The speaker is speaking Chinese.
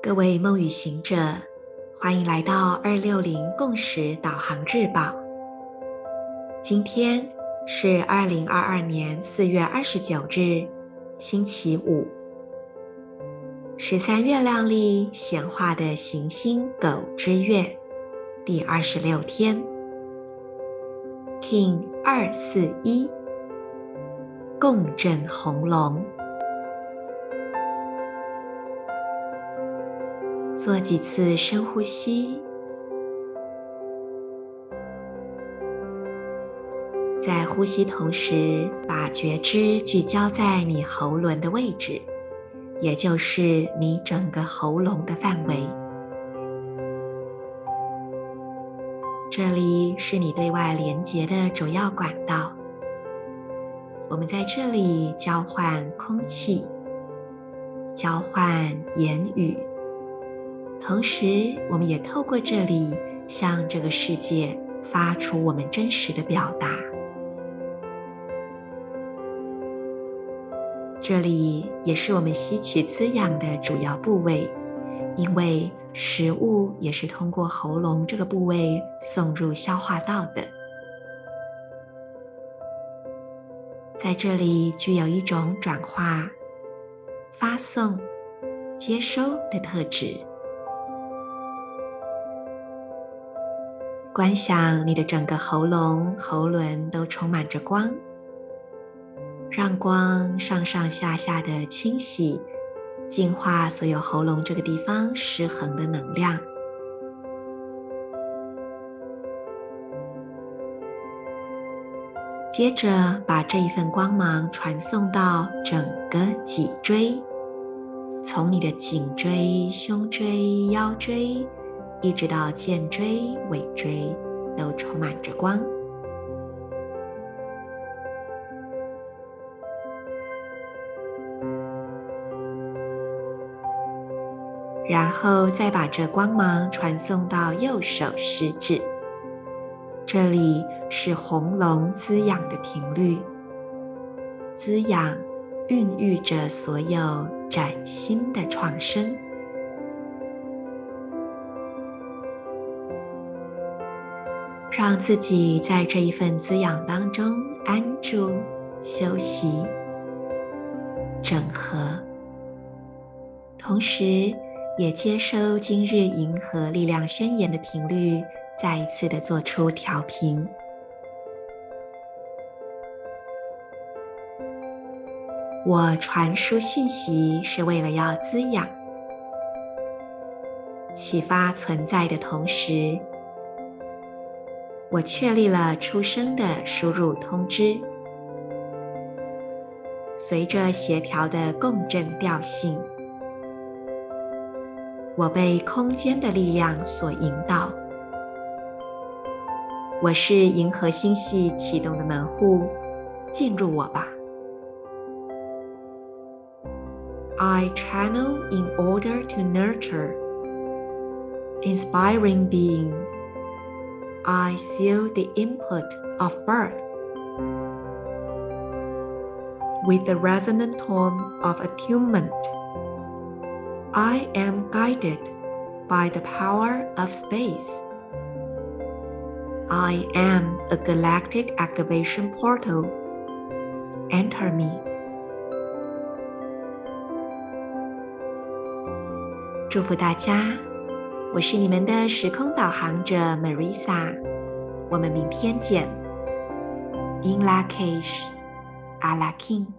各位梦与行者，欢迎来到二六零共识导航日报。今天是二零二二年四月二十九日，星期五。十三月亮历显化的行星狗之月第二十六天，King 二四一，共振红龙。做几次深呼吸，在呼吸同时，把觉知聚焦在你喉轮的位置，也就是你整个喉咙的范围。这里是你对外连接的主要管道。我们在这里交换空气，交换言语。同时，我们也透过这里向这个世界发出我们真实的表达。这里也是我们吸取滋养的主要部位，因为食物也是通过喉咙这个部位送入消化道的。在这里具有一种转化、发送、接收的特质。观想你的整个喉咙、喉轮都充满着光，让光上上下下的清洗、净化所有喉咙这个地方失衡的能量。接着，把这一份光芒传送到整个脊椎，从你的颈椎、胸椎、腰椎。一直到剑椎、尾椎，都充满着光。然后再把这光芒传送到右手食指，这里是红龙滋养的频率，滋养、孕育着所有崭新的创生。让自己在这一份滋养当中安住、休息、整合，同时也接收今日银河力量宣言的频率，再一次的做出调频。我传输讯息是为了要滋养、启发存在的同时。我确立了出生的输入通知，随着协调的共振调性，我被空间的力量所引导。我是银河星系启动的门户，进入我吧。I channel in order to nurture inspiring being. I seal the input of birth. With the resonant tone of attunement, I am guided by the power of space. I am a galactic activation portal. Enter me. 我是你们的时空导航者 Marisa，我们明天见。In Lak'ech, Ala King。